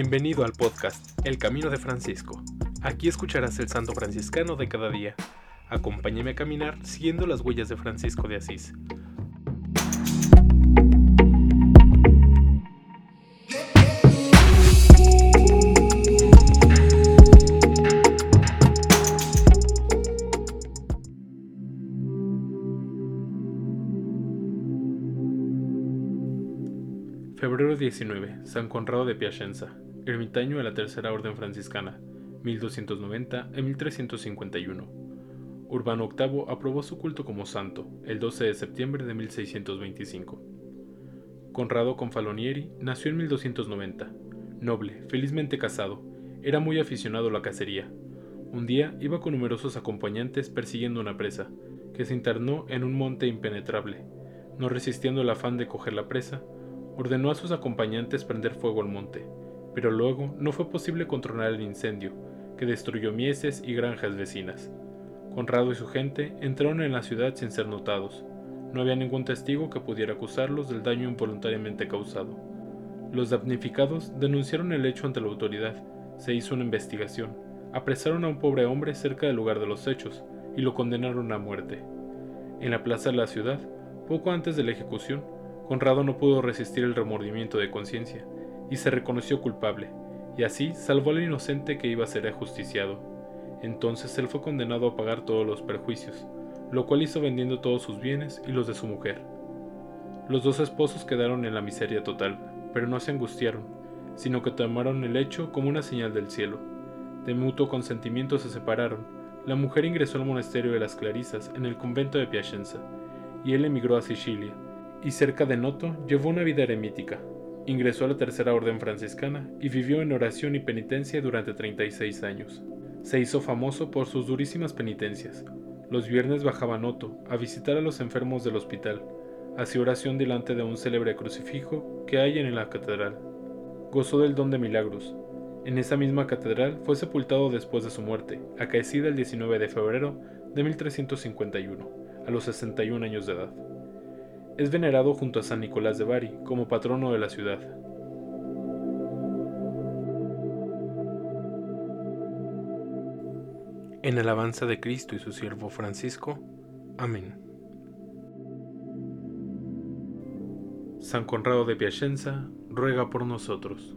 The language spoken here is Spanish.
Bienvenido al podcast El Camino de Francisco. Aquí escucharás el santo franciscano de cada día. Acompáñame a caminar siguiendo las huellas de Francisco de Asís. Febrero 19. San Conrado de Piacenza, ermitaño de la Tercera Orden Franciscana, 1290 a 1351. Urbano VIII aprobó su culto como santo el 12 de septiembre de 1625. Conrado Confalonieri nació en 1290. Noble, felizmente casado, era muy aficionado a la cacería. Un día iba con numerosos acompañantes persiguiendo una presa, que se internó en un monte impenetrable. No resistiendo el afán de coger la presa, ordenó a sus acompañantes prender fuego al monte, pero luego no fue posible controlar el incendio, que destruyó mieses y granjas vecinas. Conrado y su gente entraron en la ciudad sin ser notados. No había ningún testigo que pudiera acusarlos del daño involuntariamente causado. Los damnificados denunciaron el hecho ante la autoridad, se hizo una investigación, apresaron a un pobre hombre cerca del lugar de los hechos y lo condenaron a muerte. En la plaza de la ciudad, poco antes de la ejecución, Conrado no pudo resistir el remordimiento de conciencia y se reconoció culpable, y así salvó al inocente que iba a ser ajusticiado. Entonces él fue condenado a pagar todos los perjuicios, lo cual hizo vendiendo todos sus bienes y los de su mujer. Los dos esposos quedaron en la miseria total, pero no se angustiaron, sino que tomaron el hecho como una señal del cielo. De mutuo consentimiento se separaron. La mujer ingresó al monasterio de las Clarisas en el convento de Piacenza, y él emigró a Sicilia, y cerca de Noto llevó una vida eremítica. Ingresó a la Tercera Orden Franciscana y vivió en oración y penitencia durante 36 años. Se hizo famoso por sus durísimas penitencias. Los viernes bajaba Noto a visitar a los enfermos del hospital. Hacía oración delante de un célebre crucifijo que hay en la catedral. Gozó del don de milagros. En esa misma catedral fue sepultado después de su muerte, acaecida el 19 de febrero de 1351, a los 61 años de edad. Es venerado junto a San Nicolás de Bari como patrono de la ciudad. En alabanza de Cristo y su siervo Francisco. Amén. San Conrado de Piacenza, ruega por nosotros.